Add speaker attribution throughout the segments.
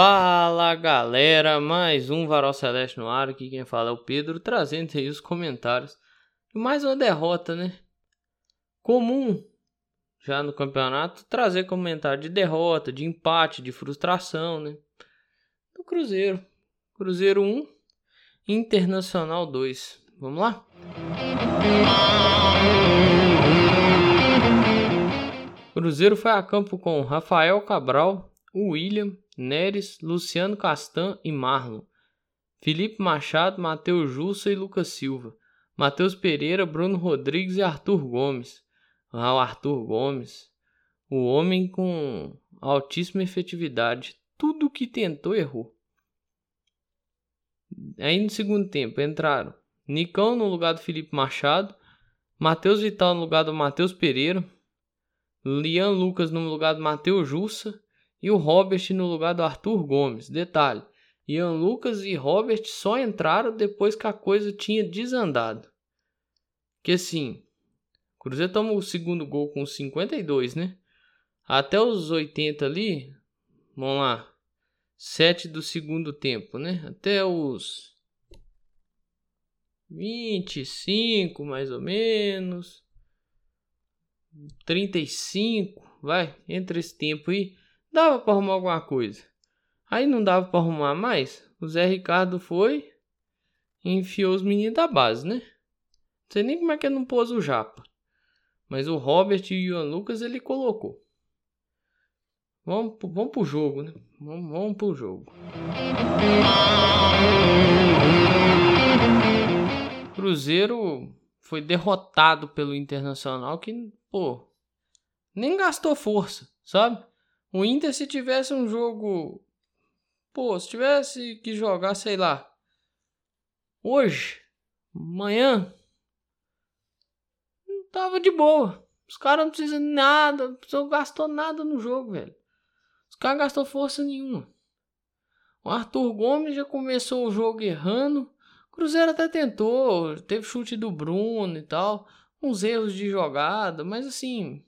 Speaker 1: Fala galera, mais um Varal Celeste no ar. Aqui quem fala é o Pedro, trazendo aí os comentários. Mais uma derrota, né? Comum já no campeonato trazer comentário de derrota, de empate, de frustração, né? Do Cruzeiro. Cruzeiro 1, Internacional 2. Vamos lá? Cruzeiro foi a campo com Rafael Cabral, William, Neres, Luciano Castan e Marlon. Felipe Machado, Matheus Jussa e Lucas Silva. Matheus Pereira, Bruno Rodrigues e Arthur Gomes. Ah, o Arthur Gomes. O homem com altíssima efetividade. Tudo que tentou errou. Aí no segundo tempo entraram Nicão no lugar do Felipe Machado, Matheus Vital no lugar do Matheus Pereira, Lian Lucas no lugar do Matheus Jussa e o Robert no lugar do Arthur Gomes. Detalhe: Ian Lucas e Robert só entraram depois que a coisa tinha desandado. Que assim, o Cruzeiro toma o segundo gol com 52, né? Até os 80 ali, vamos lá, 7 do segundo tempo, né? Até os 25, mais ou menos. 35, vai, entre esse tempo aí, dava para arrumar alguma coisa. Aí não dava para arrumar mais. O Zé Ricardo foi e enfiou os meninos da base, né? Não sei nem como é que ele não pôs o Japa. Mas o Robert e o Ian Lucas ele colocou. Vamos, vamos pro jogo, né? Vamos, vamos pro jogo. Cruzeiro foi derrotado pelo Internacional que, pô, nem gastou força, sabe? O Inter se tivesse um jogo, pô, se tivesse que jogar, sei lá, hoje, amanhã, tava de boa. Os caras não precisam de nada, não gastou nada no jogo, velho. Os caras gastou força nenhuma. O Arthur Gomes já começou o jogo errando. Cruzeiro até tentou, teve chute do Bruno e tal, uns erros de jogada, mas assim,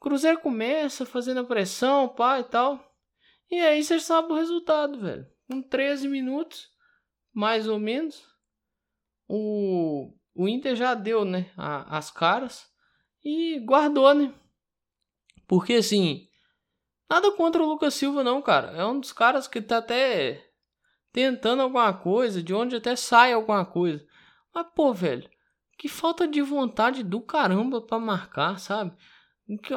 Speaker 1: Cruzeiro começa fazendo a pressão, pá e tal. E aí você sabe o resultado, velho. Com 13 minutos, mais ou menos, o, o Inter já deu, né, a, as caras e guardou, né? Porque assim, nada contra o Lucas Silva não, cara. É um dos caras que tá até tentando alguma coisa, de onde até sai alguma coisa. Mas, pô, velho, que falta de vontade do caramba para marcar, sabe?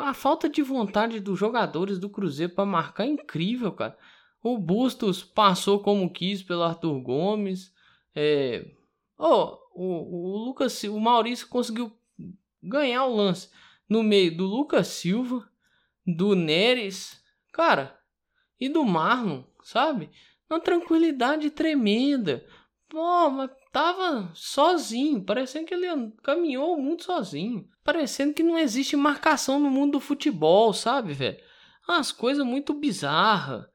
Speaker 1: A falta de vontade dos jogadores do Cruzeiro para marcar é incrível, cara. O Bustos passou como quis pelo Arthur Gomes. É... Oh, o, o Lucas, o Maurício conseguiu ganhar o lance no meio do Lucas Silva, do Neres, cara, e do Marlon, sabe? uma tranquilidade tremenda. Pô, mas tava sozinho, parecendo que ele caminhou muito sozinho. Parecendo que não existe marcação no mundo do futebol, sabe, velho? Umas coisas muito bizarras.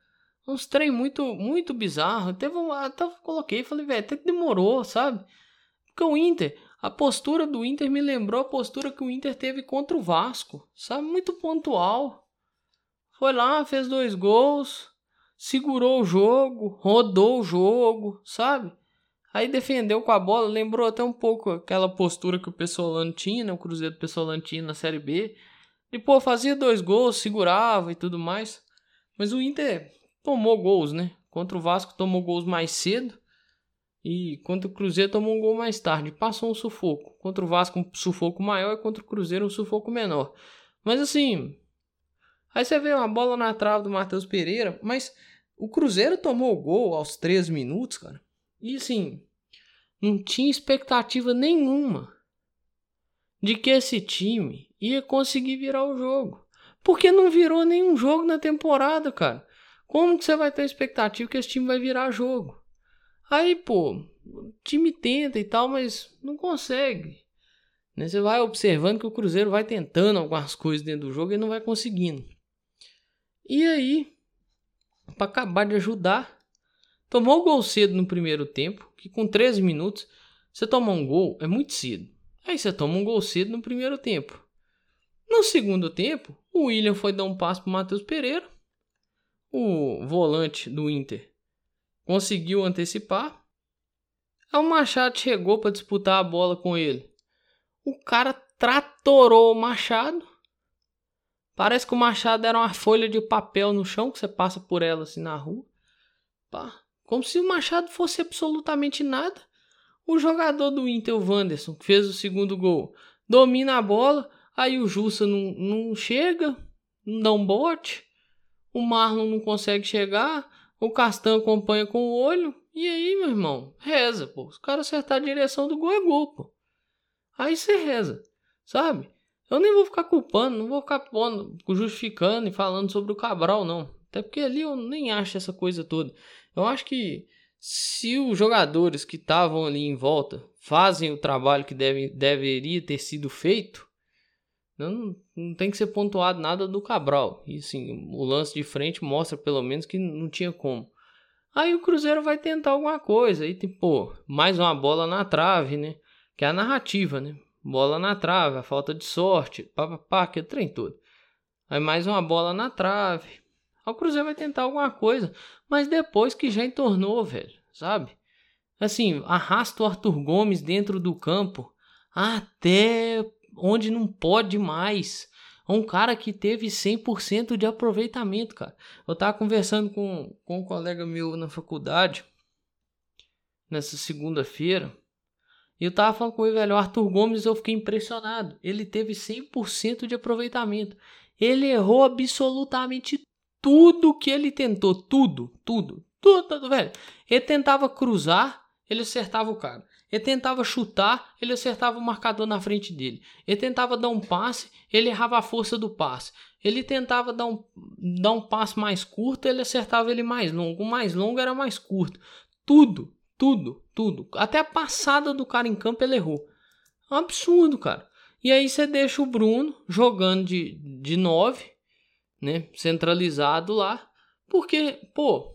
Speaker 1: Uns trem muito, muito bizarro. Teve um, até coloquei, falei, velho, até que demorou, sabe? Porque o Inter, a postura do Inter me lembrou a postura que o Inter teve contra o Vasco, sabe? Muito pontual. Foi lá, fez dois gols, segurou o jogo, rodou o jogo, sabe? Aí defendeu com a bola, lembrou até um pouco aquela postura que o Pessolano tinha, né? O Cruzeiro do Pessolano tinha na Série B. E, pô, fazia dois gols, segurava e tudo mais. Mas o Inter tomou gols, né? Contra o Vasco tomou gols mais cedo. E contra o Cruzeiro tomou um gol mais tarde. Passou um sufoco. Contra o Vasco um sufoco maior e contra o Cruzeiro um sufoco menor. Mas assim, Aí você vê uma bola na trave do Matheus Pereira, mas o Cruzeiro tomou o gol aos 13 minutos, cara. E assim, não tinha expectativa nenhuma de que esse time ia conseguir virar o jogo. Porque não virou nenhum jogo na temporada, cara. Como que você vai ter expectativa que esse time vai virar jogo? Aí, pô, o time tenta e tal, mas não consegue. Né? Você vai observando que o Cruzeiro vai tentando algumas coisas dentro do jogo e não vai conseguindo. E aí, para acabar de ajudar, tomou o gol cedo no primeiro tempo, que com 13 minutos você toma um gol é muito cedo. Aí você toma um gol cedo no primeiro tempo. No segundo tempo, o William foi dar um passo pro Matheus Pereira. o volante do Inter conseguiu antecipar. Aí o Machado chegou para disputar a bola com ele. O cara tratorou o Machado. Parece que o Machado era uma folha de papel no chão que você passa por ela assim na rua. Pá. Como se o Machado fosse absolutamente nada. O jogador do Inter, o Wanderson, que fez o segundo gol, domina a bola. Aí o Jussa não, não chega, não dá um bote. O Marlon não consegue chegar. O Castan acompanha com o olho. E aí, meu irmão, reza, pô. Os caras acertar a direção do gol é gol, pô. Aí você reza, sabe? Eu nem vou ficar culpando, não vou ficar pondo, justificando e falando sobre o Cabral, não. Até porque ali eu nem acho essa coisa toda. Eu acho que se os jogadores que estavam ali em volta fazem o trabalho que deve, deveria ter sido feito, não, não tem que ser pontuado nada do Cabral. E sim, o lance de frente mostra pelo menos que não tinha como. Aí o Cruzeiro vai tentar alguma coisa. Aí tem, pô, mais uma bola na trave, né? Que é a narrativa, né? Bola na trave, a falta de sorte, pá, pá, pá que é trem todo. Aí mais uma bola na trave. O Cruzeiro vai tentar alguma coisa. Mas depois que já entornou, velho, sabe? Assim, arrasta o Arthur Gomes dentro do campo até onde não pode mais. Um cara que teve 100% de aproveitamento, cara. Eu tava conversando com, com um colega meu na faculdade, nessa segunda-feira, e eu tava falando com ele, velho, o Arthur Gomes, eu fiquei impressionado. Ele teve 100% de aproveitamento. Ele errou absolutamente tudo que ele tentou, tudo, tudo, tudo, tudo velho. Ele tentava cruzar, ele acertava o cara. Ele tentava chutar, ele acertava o marcador na frente dele. Ele tentava dar um passe, ele errava a força do passe. Ele tentava dar um, dar um passe mais curto, ele acertava ele mais longo. O mais longo era mais curto. Tudo, tudo, tudo. Até a passada do cara em campo ele errou. Um absurdo, cara. E aí você deixa o Bruno jogando de, de nove, né? Centralizado lá. Porque, pô,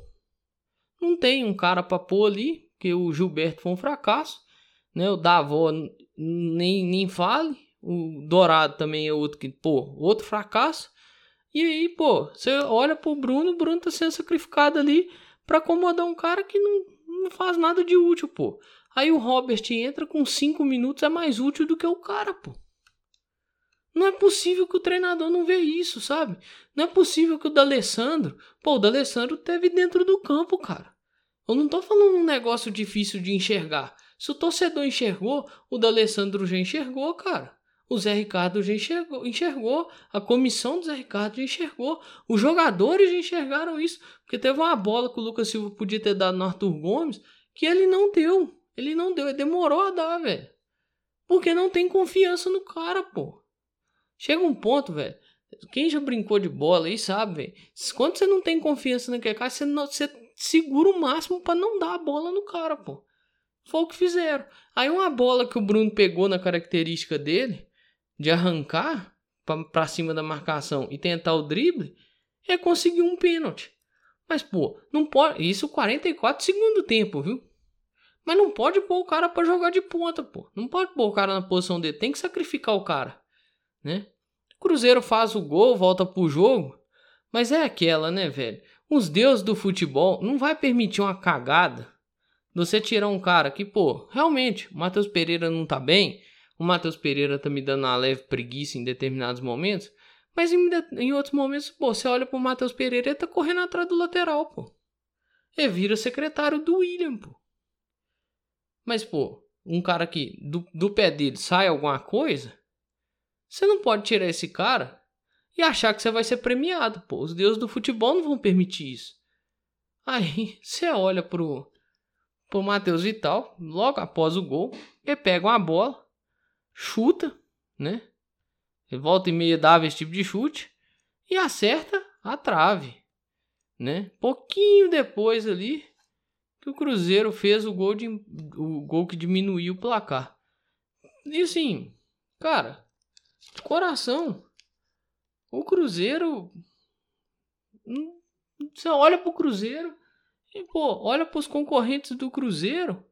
Speaker 1: não tem um cara pra pôr ali. Porque o Gilberto foi um fracasso né? O Davó nem, nem fale. O Dourado também é outro que, pô, outro fracasso. E aí, pô, você olha pro Bruno, o Bruno tá sendo sacrificado ali para acomodar um cara que não, não faz nada de útil, pô. Aí o Robert entra com 5 minutos, é mais útil do que o cara, pô. Não é possível que o treinador não vê isso, sabe? Não é possível que o D'Alessandro... Pô, o D'Alessandro teve dentro do campo, cara. Eu não tô falando um negócio difícil de enxergar. Se o torcedor enxergou, o D'Alessandro já enxergou, cara. O Zé Ricardo já enxergou, enxergou, a comissão do Zé Ricardo já enxergou, os jogadores já enxergaram isso, porque teve uma bola que o Lucas Silva podia ter dado no Arthur Gomes, que ele não deu. Ele não deu, ele demorou a dar, velho. Porque não tem confiança no cara, pô. Chega um ponto, velho. Quem já brincou de bola aí sabe, velho. Quando você não tem confiança naquele cara, você, não, você segura o máximo para não dar a bola no cara, pô. Foi o que fizeram. Aí uma bola que o Bruno pegou na característica dele, de arrancar para cima da marcação e tentar o drible, é conseguir um pênalti. Mas, pô, não pode. Isso 44 segundo tempo, viu? Mas não pode pôr o cara para jogar de ponta, pô. Não pode pôr o cara na posição dele. Tem que sacrificar o cara, né? Cruzeiro faz o gol, volta pro jogo. Mas é aquela, né, velho? Os deuses do futebol não vai permitir uma cagada você tirar um cara que, pô, realmente, o Matheus Pereira não tá bem, o Matheus Pereira tá me dando uma leve preguiça em determinados momentos, mas em, em outros momentos, pô, você olha pro Matheus Pereira e tá correndo atrás do lateral, pô. Ele vira secretário do William, pô. Mas, pô, um cara que do, do pé dele sai alguma coisa, você não pode tirar esse cara e achar que você vai ser premiado, pô. Os deuses do futebol não vão permitir isso. Aí você olha pro, pro Matheus Vital, logo após o gol, ele pega uma bola, chuta, né? Ele volta e meia dava esse tipo de chute e acerta a trave, né? Pouquinho depois ali que o Cruzeiro fez o gol de o gol que diminuiu o placar. E assim, cara, coração, o Cruzeiro hum, você olha pro Cruzeiro e, pô, olha pros concorrentes do Cruzeiro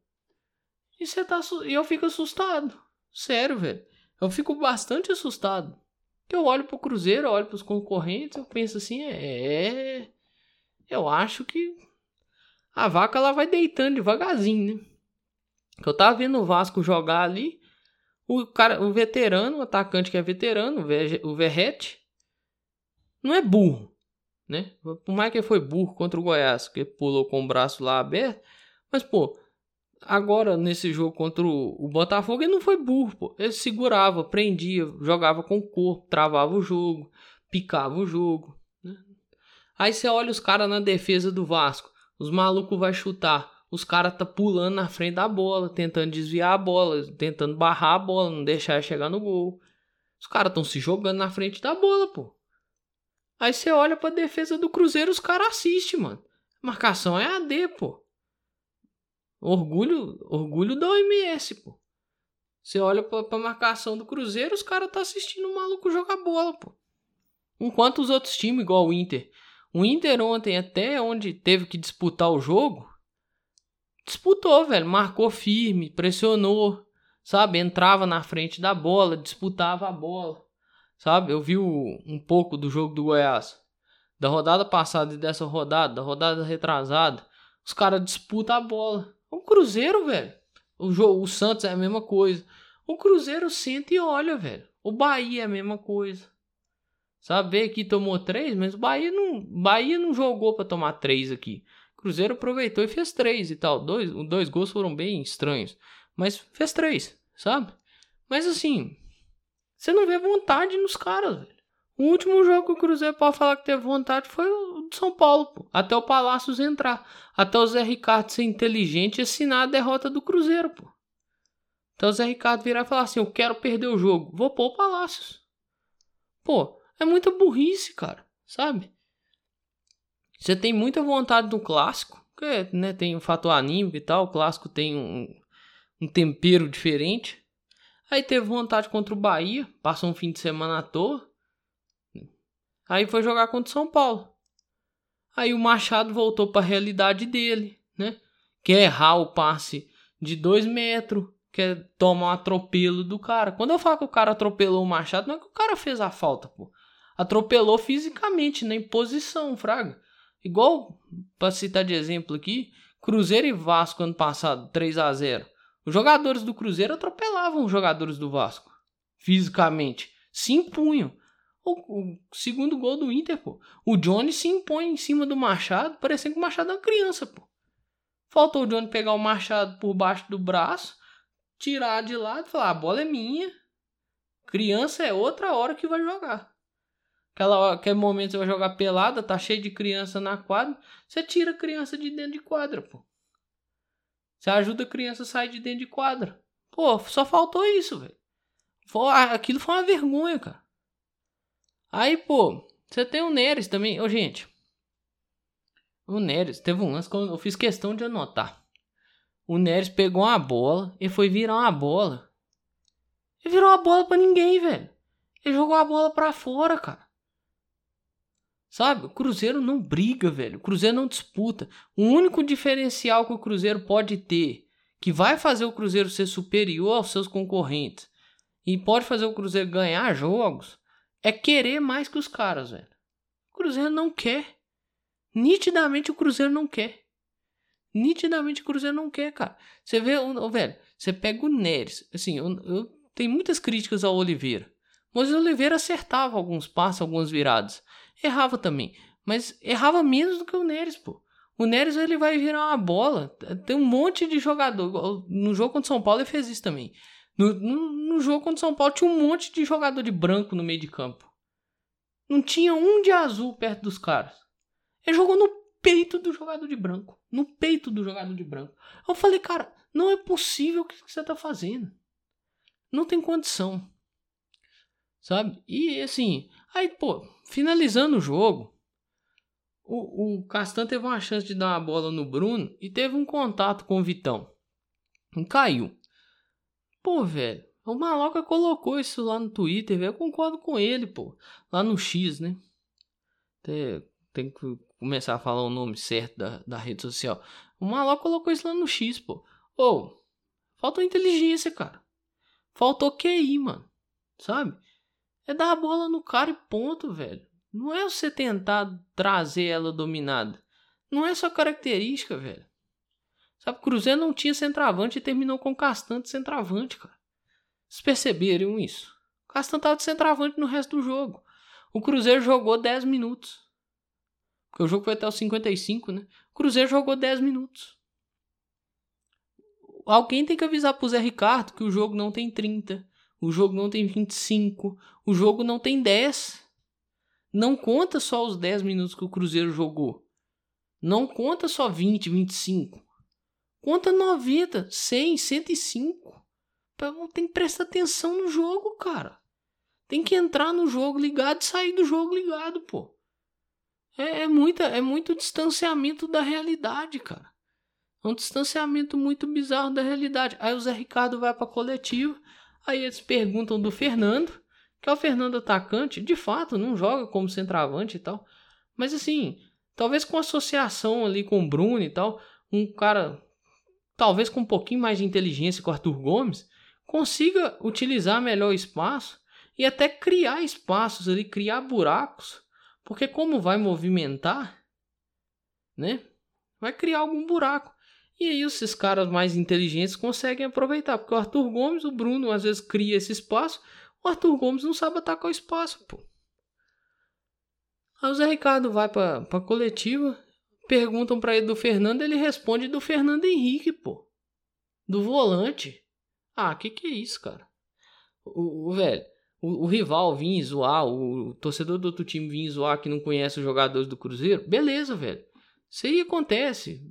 Speaker 1: e você tá. E eu fico assustado. Sério, velho. Eu fico bastante assustado. Eu olho pro Cruzeiro, olho pros concorrentes, eu penso assim, é. eu acho que a vaca ela vai deitando devagarzinho, né? Eu tava vendo o Vasco jogar ali, o cara, o veterano, o atacante que é veterano, o Verrete, não é burro, né? Por mais que foi burro contra o Goiás, que pulou com o braço lá aberto, mas pô, agora nesse jogo contra o, Botafogo ele não foi burro, pô. Ele segurava, prendia, jogava com o corpo, travava o jogo, picava o jogo. Né? Aí você olha os caras na defesa do Vasco, os malucos vai chutar, os caras tá pulando na frente da bola, tentando desviar a bola, tentando barrar a bola, não deixar chegar no gol. Os caras estão se jogando na frente da bola, pô. Aí você olha pra defesa do Cruzeiro, os caras assistem, mano. Marcação é AD, pô. Orgulho, orgulho da OMS, pô. Você olha pra, pra marcação do Cruzeiro, os caras tá assistindo o maluco jogar bola, pô. Enquanto os outros times, igual o Inter. O Inter ontem, até onde teve que disputar o jogo, disputou, velho. Marcou firme, pressionou, sabe? Entrava na frente da bola, disputava a bola. Sabe? Eu vi o, um pouco do jogo do Goiás. Da rodada passada e dessa rodada, da rodada retrasada. Os caras disputam a bola. O Cruzeiro, velho. O, jogo, o Santos é a mesma coisa. O Cruzeiro senta e olha, velho. O Bahia é a mesma coisa. Sabe, veio aqui tomou três, mas o Bahia não, Bahia não jogou para tomar três aqui. Cruzeiro aproveitou e fez três e tal. Dois, dois gols foram bem estranhos. Mas fez três, sabe? Mas assim, você não vê vontade nos caras, velho. O último jogo que o Cruzeiro pode falar que teve vontade foi o de São Paulo, pô. Até o Palácios entrar. Até o Zé Ricardo ser inteligente e assinar a derrota do Cruzeiro, pô. Então o Zé Ricardo virar e falar assim: Eu quero perder o jogo. Vou pôr o Palácios. Pô, é muita burrice, cara. Sabe? Você tem muita vontade do clássico. Que, né, tem o fator anímico e tal. O clássico tem um, um tempero diferente. Aí teve vontade contra o Bahia, passou um fim de semana à toa. Aí foi jogar contra o São Paulo. Aí o Machado voltou para a realidade dele, né? Quer errar o passe de dois metros, quer tomar um atropelo do cara. Quando eu falo que o cara atropelou o Machado, não é que o cara fez a falta, pô. Atropelou fisicamente, na imposição, fraga. Igual, para citar de exemplo aqui, Cruzeiro e Vasco ano passado, 3 a 0 os jogadores do Cruzeiro atropelavam os jogadores do Vasco. Fisicamente. Se impunham. O, o, segundo gol do Inter, pô. O Johnny se impõe em cima do Machado, parecendo que o Machado é uma criança, pô. Faltou o Johnny pegar o Machado por baixo do braço, tirar de lado e falar: a bola é minha. Criança é outra hora que vai jogar. Aquela aquele momento você vai jogar pelada, tá cheio de criança na quadra, você tira a criança de dentro de quadra, pô. Você ajuda a criança a sair de dentro de quadra. Pô, só faltou isso, velho. Aquilo foi uma vergonha, cara. Aí, pô, você tem o Neres também. Ô, gente. O Neres, teve um lance que eu fiz questão de anotar. O Neres pegou uma bola e foi virar uma bola. Ele virou a bola pra ninguém, velho. Ele jogou a bola pra fora, cara. Sabe? O Cruzeiro não briga, velho. O Cruzeiro não disputa. O único diferencial que o Cruzeiro pode ter, que vai fazer o Cruzeiro ser superior aos seus concorrentes e pode fazer o Cruzeiro ganhar jogos, é querer mais que os caras, velho. O Cruzeiro não quer. Nitidamente o Cruzeiro não quer. Nitidamente o Cruzeiro não quer, cara. Você vê, velho, você pega o Neres. Assim, eu, eu tenho muitas críticas ao Oliveira. Mas o Oliveira acertava alguns passos, algumas viradas. Errava também. Mas errava menos do que o Neres, pô. O Neres ele vai virar uma bola. Tem um monte de jogador. No jogo contra o São Paulo ele fez isso também. No, no, no jogo contra o São Paulo tinha um monte de jogador de branco no meio de campo. Não tinha um de azul perto dos caras. Ele jogou no peito do jogador de branco. No peito do jogador de branco. Eu falei, cara, não é possível o que você tá fazendo. Não tem condição. Sabe? E assim, aí, pô, finalizando o jogo, o, o Castan teve uma chance de dar uma bola no Bruno e teve um contato com o Vitão. E caiu. Pô, velho, o Maloca colocou isso lá no Twitter, velho. Eu concordo com ele, pô. Lá no X, né? Tem, tem que começar a falar o nome certo da, da rede social. O Maloca colocou isso lá no X, pô. Ô, faltou inteligência, cara. Faltou QI, mano. Sabe? É dar a bola no cara e ponto, velho. Não é você tentar trazer ela dominada. Não é só característica, velho. Sabe, o Cruzeiro não tinha centroavante e terminou com o Castan de centroavante, cara. Vocês perceberam isso? O Castan tava de centroavante no resto do jogo. O Cruzeiro jogou 10 minutos. Porque o jogo foi até os 55, né? O Cruzeiro jogou 10 minutos. Alguém tem que avisar pro Zé Ricardo que o jogo não tem 30. O jogo não tem 25. O jogo não tem 10. Não conta só os 10 minutos que o Cruzeiro jogou. Não conta só 20, 25. Conta 90, 100, 105. Tem que prestar atenção no jogo, cara. Tem que entrar no jogo ligado e sair do jogo ligado, pô. É, é, muita, é muito distanciamento da realidade, cara. É um distanciamento muito bizarro da realidade. Aí o Zé Ricardo vai pra coletiva. Aí eles perguntam do Fernando, que é o Fernando atacante. De fato, não joga como centroavante e tal. Mas assim, talvez com associação ali com o Bruno e tal, um cara, talvez com um pouquinho mais de inteligência com o Arthur Gomes, consiga utilizar melhor o espaço e até criar espaços ali, criar buracos. Porque como vai movimentar, né? Vai criar algum buraco. E aí esses caras mais inteligentes conseguem aproveitar, porque o Arthur Gomes, o Bruno às vezes cria esse espaço, o Arthur Gomes não sabe atacar o espaço, pô. Aí o Zé Ricardo vai pra, pra coletiva, perguntam para ele do Fernando, ele responde do Fernando Henrique, pô. Do volante. Ah, que que é isso, cara? O, o velho, o, o, rival vir zoar, o, o torcedor do outro time vir zoar que não conhece os jogadores do Cruzeiro, beleza, velho. Isso aí acontece.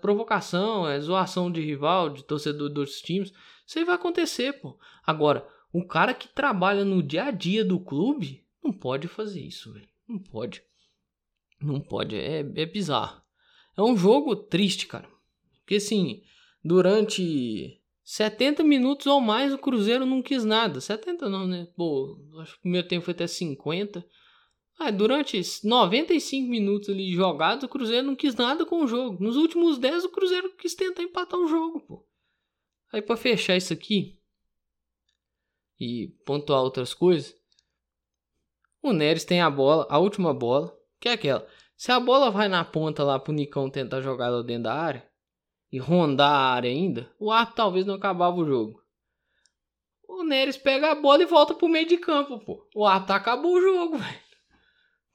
Speaker 1: Provocação, é zoação de rival, de torcedor dos times. Isso aí vai acontecer, pô. Agora, o cara que trabalha no dia a dia do clube não pode fazer isso, velho. Não pode. Não pode. É, é bizarro. É um jogo triste, cara. Porque assim, durante 70 minutos ou mais o Cruzeiro não quis nada. 70 não, né? Pô, acho que o primeiro tempo foi até 50. Ah, durante 95 minutos ali jogados, o Cruzeiro não quis nada com o jogo. Nos últimos 10, o Cruzeiro quis tentar empatar o jogo, pô. Aí para fechar isso aqui e pontuar outras coisas, o Neres tem a bola, a última bola, que é aquela. Se a bola vai na ponta lá pro Nicão tentar jogar lá dentro da área e rondar a área ainda, o árbitro talvez não acabava o jogo. O Neres pega a bola e volta pro meio de campo, pô. O árbitro acabou o jogo, velho.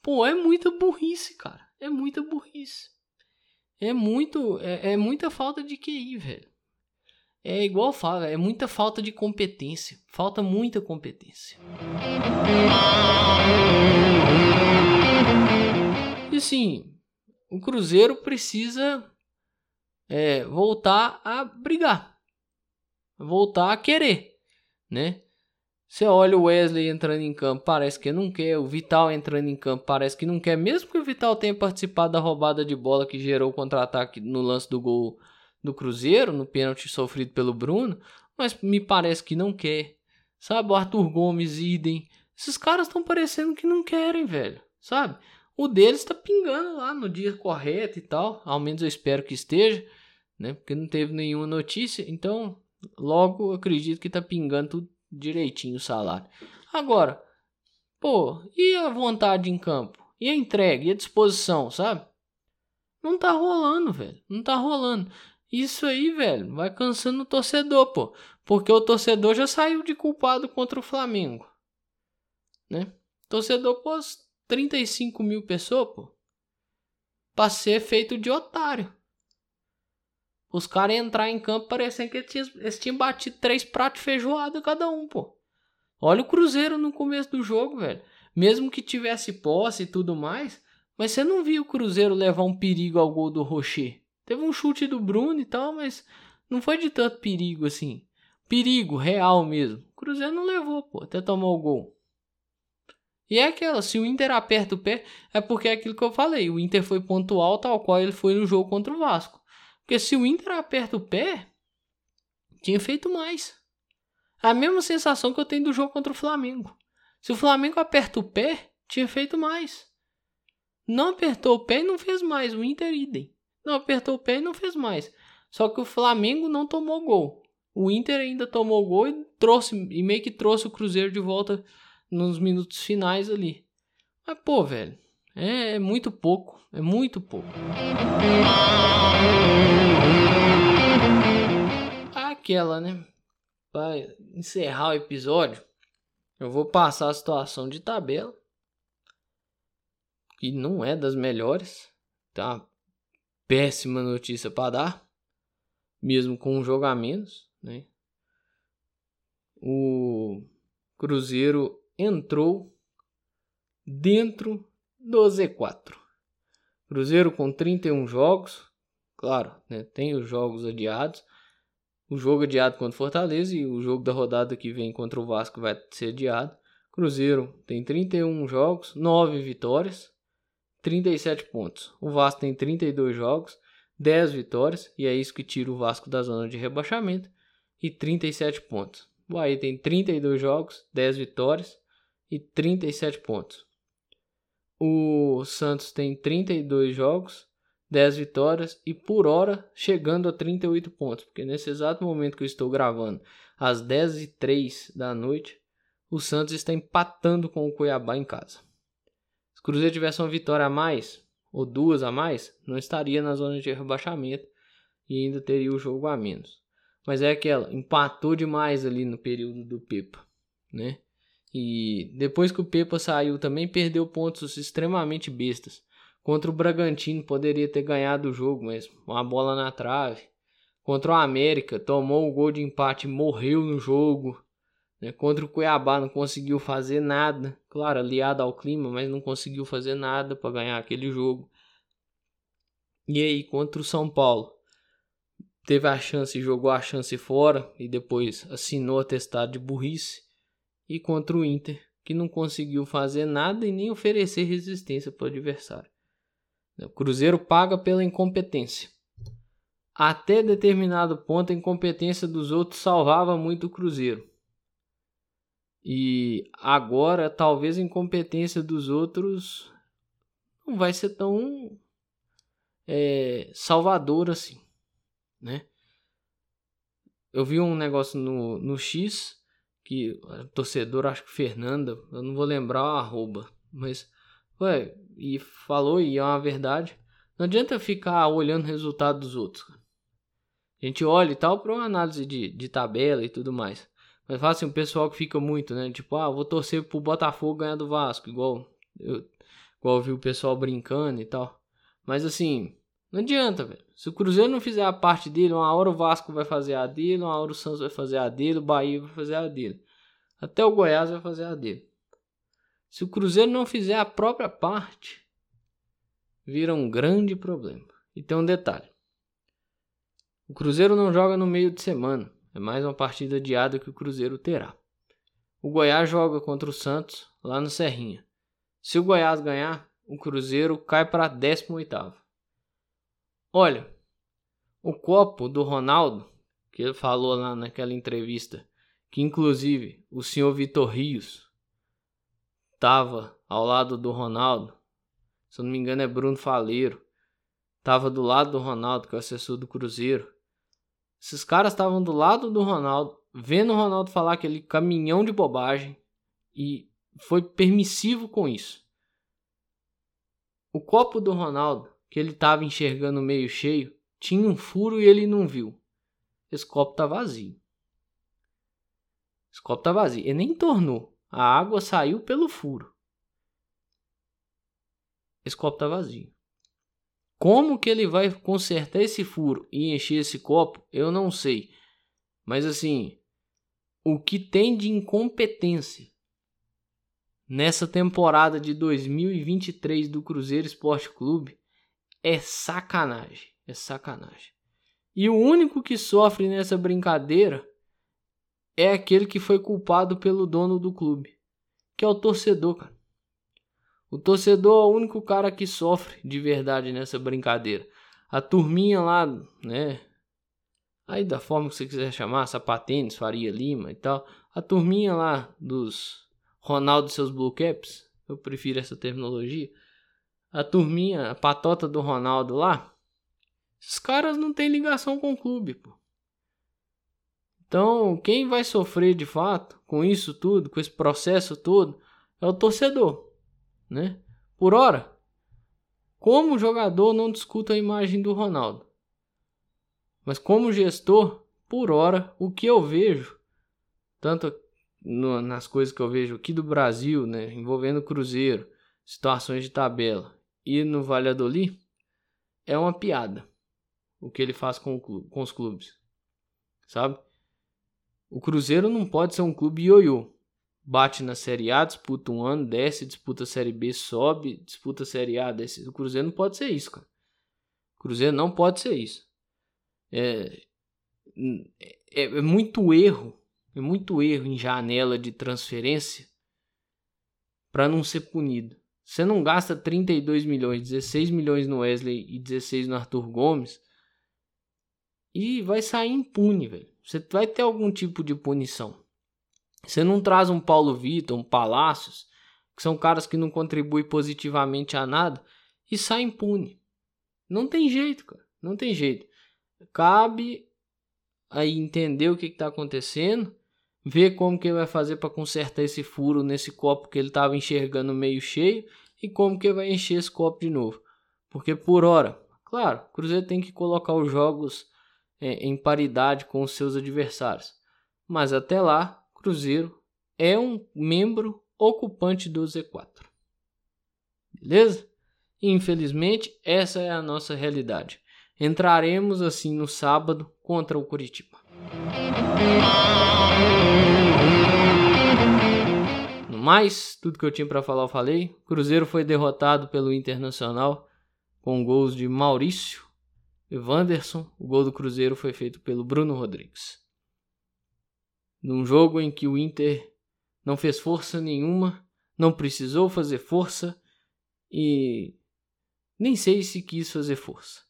Speaker 1: Pô, é muita burrice, cara. É muita burrice. É muito. É, é muita falta de QI, velho. É igual fala, é muita falta de competência. Falta muita competência. E assim, o Cruzeiro precisa é, voltar a brigar. Voltar a querer, né? Você olha o Wesley entrando em campo, parece que não quer. O Vital entrando em campo, parece que não quer. Mesmo que o Vital tenha participado da roubada de bola que gerou o contra-ataque no lance do gol do Cruzeiro, no pênalti sofrido pelo Bruno, mas me parece que não quer. Sabe, o Arthur Gomes, idem. Esses caras estão parecendo que não querem, velho. Sabe? O deles está pingando lá no dia correto e tal. Ao menos eu espero que esteja, né? Porque não teve nenhuma notícia. Então, logo acredito que está pingando tudo direitinho o salário. Agora, pô, e a vontade em campo? E a entrega? E a disposição, sabe? Não tá rolando, velho. Não tá rolando. Isso aí, velho, vai cansando o torcedor, pô. Porque o torcedor já saiu de culpado contra o Flamengo. Né? Torcedor pôs 35 mil pessoas, pô. Pra ser feito de otário. Os caras entrar em campo parecendo que eles eles tinham batido três pratos de feijoada cada um, pô. Olha o Cruzeiro no começo do jogo, velho. Mesmo que tivesse posse e tudo mais, mas você não viu o Cruzeiro levar um perigo ao gol do Rocher. Teve um chute do Bruno e tal, mas não foi de tanto perigo assim. Perigo real mesmo. O Cruzeiro não levou, pô, até tomar o gol. E é aquela, se o Inter aperta o pé, é porque é aquilo que eu falei. O Inter foi pontual tal qual ele foi no jogo contra o Vasco. Porque se o Inter aperta o pé, tinha feito mais. A mesma sensação que eu tenho do jogo contra o Flamengo. Se o Flamengo aperta o pé, tinha feito mais. Não apertou o pé e não fez mais. O Inter idem. Não apertou o pé e não fez mais. Só que o Flamengo não tomou gol. O Inter ainda tomou gol e trouxe e meio que trouxe o Cruzeiro de volta nos minutos finais ali. Mas pô, velho, É, é muito pouco, é muito pouco. Aquela, né? Para encerrar o episódio, eu vou passar a situação de tabela, que não é das melhores, tá? Péssima notícia para dar, mesmo com um jogo a menos, né? O Cruzeiro entrou dentro do Z4. Cruzeiro com 31 jogos, claro, né, tem os jogos adiados. O jogo adiado contra o Fortaleza e o jogo da rodada que vem contra o Vasco vai ser adiado. Cruzeiro tem 31 jogos, 9 vitórias, 37 pontos. O Vasco tem 32 jogos, 10 vitórias, e é isso que tira o Vasco da zona de rebaixamento, e 37 pontos. O Bahia tem 32 jogos, 10 vitórias e 37 pontos. O Santos tem 32 jogos, 10 vitórias e por hora chegando a 38 pontos. Porque nesse exato momento que eu estou gravando, às 10h03 da noite, o Santos está empatando com o Cuiabá em casa. Se o Cruzeiro tivesse uma vitória a mais, ou duas a mais, não estaria na zona de rebaixamento e ainda teria o jogo a menos. Mas é aquela, empatou demais ali no período do Pepa, né? E depois que o Pepa saiu também perdeu pontos extremamente bestas. Contra o Bragantino poderia ter ganhado o jogo mesmo, uma bola na trave. Contra o América tomou o gol de empate, morreu no jogo. Né? Contra o Cuiabá não conseguiu fazer nada, claro, aliado ao clima, mas não conseguiu fazer nada para ganhar aquele jogo. E aí contra o São Paulo teve a chance, jogou a chance fora e depois assinou atestado de burrice e contra o Inter, que não conseguiu fazer nada e nem oferecer resistência para o adversário. O Cruzeiro paga pela incompetência. Até determinado ponto, a incompetência dos outros salvava muito o Cruzeiro. E agora, talvez a incompetência dos outros não vai ser tão é, salvador assim, né? Eu vi um negócio no, no X que torcedor, acho que Fernanda, eu não vou lembrar o arroba, mas ué, e falou e é uma verdade. Não adianta ficar olhando o resultado dos outros. A gente olha e tal para uma análise de, de tabela e tudo mais. Mas fala assim, o pessoal que fica muito, né? Tipo, ah, vou torcer pro Botafogo ganhar do Vasco, igual eu, igual eu vi o pessoal brincando e tal. Mas assim, não adianta, velho. Se o Cruzeiro não fizer a parte dele, uma hora o Vasco vai fazer a dele, uma hora o Santos vai fazer a dele, o Bahia vai fazer a dele. Até o Goiás vai fazer a dele. Se o Cruzeiro não fizer a própria parte, vira um grande problema. E tem um detalhe. O Cruzeiro não joga no meio de semana. É mais uma partida adiada que o Cruzeiro terá. O Goiás joga contra o Santos lá no Serrinha. Se o Goiás ganhar, o Cruzeiro cai para 18 Olha, o copo do Ronaldo, que ele falou lá naquela entrevista, que inclusive o senhor Vitor Rios estava ao lado do Ronaldo, se eu não me engano é Bruno Faleiro, estava do lado do Ronaldo, que é o assessor do Cruzeiro. Esses caras estavam do lado do Ronaldo, vendo o Ronaldo falar aquele caminhão de bobagem e foi permissivo com isso. O copo do Ronaldo que ele estava enxergando meio cheio, tinha um furo e ele não viu. Esse copo tá vazio. Esse copo tá vazio. Ele nem tornou. A água saiu pelo furo. Esse copo tá vazio. Como que ele vai consertar esse furo e encher esse copo, eu não sei. Mas assim, o que tem de incompetência nessa temporada de 2023 do Cruzeiro Esporte Clube é sacanagem. É sacanagem. E o único que sofre nessa brincadeira é aquele que foi culpado pelo dono do clube, que é o torcedor, cara. O torcedor é o único cara que sofre de verdade nessa brincadeira. A turminha lá, né? Aí da forma que você quiser chamar, Sapatênis, Faria Lima e tal. A turminha lá dos Ronaldo e seus Blue Caps, eu prefiro essa terminologia a turminha, a patota do Ronaldo lá, esses caras não têm ligação com o clube, pô. Então, quem vai sofrer de fato com isso tudo, com esse processo todo, é o torcedor, né? Por hora, Como jogador, não discuto a imagem do Ronaldo. Mas como gestor, por hora, o que eu vejo, tanto no, nas coisas que eu vejo aqui do Brasil, né, envolvendo o Cruzeiro, situações de tabela, e no Valladolid, é uma piada o que ele faz com, com os clubes, sabe? O Cruzeiro não pode ser um clube ioiô. Bate na Série A, disputa um ano, desce, disputa a Série B, sobe, disputa a Série A, desce. O Cruzeiro não pode ser isso, cara. O Cruzeiro não pode ser isso. É, é, é muito erro, é muito erro em janela de transferência para não ser punido. Você não gasta 32 milhões, 16 milhões no Wesley e 16 no Arthur Gomes e vai sair impune, velho. Você vai ter algum tipo de punição. Você não traz um Paulo Vitor, um Palácios, que são caras que não contribuem positivamente a nada e sai impune. Não tem jeito, cara. Não tem jeito. Cabe aí entender o que está acontecendo, ver como que ele vai fazer para consertar esse furo nesse copo que ele estava enxergando meio cheio e como que vai encher esse copo de novo. Porque por hora, claro, o Cruzeiro tem que colocar os jogos é, em paridade com os seus adversários. Mas até lá, Cruzeiro é um membro ocupante do Z4. Beleza? Infelizmente, essa é a nossa realidade. Entraremos assim no sábado contra o Curitiba. No mais, tudo que eu tinha para falar eu falei. Cruzeiro foi derrotado pelo Internacional com gols de Maurício Wanderson, o gol do Cruzeiro foi feito pelo Bruno Rodrigues. Num jogo em que o Inter não fez força nenhuma, não precisou fazer força e nem sei se quis fazer força.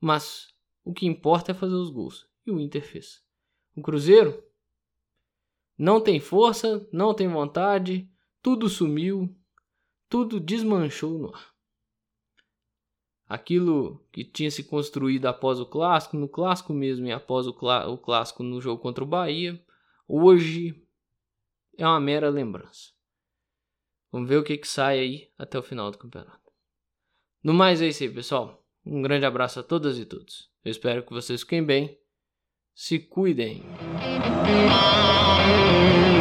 Speaker 1: Mas o que importa é fazer os gols e o Inter fez. O Cruzeiro não tem força, não tem vontade, tudo sumiu, tudo desmanchou no ar aquilo que tinha se construído após o clássico, no clássico mesmo e após o, clá o clássico no jogo contra o Bahia, hoje é uma mera lembrança. Vamos ver o que, que sai aí até o final do campeonato. No mais é isso aí, pessoal. Um grande abraço a todas e todos. Eu espero que vocês fiquem bem. Se cuidem. Thank you.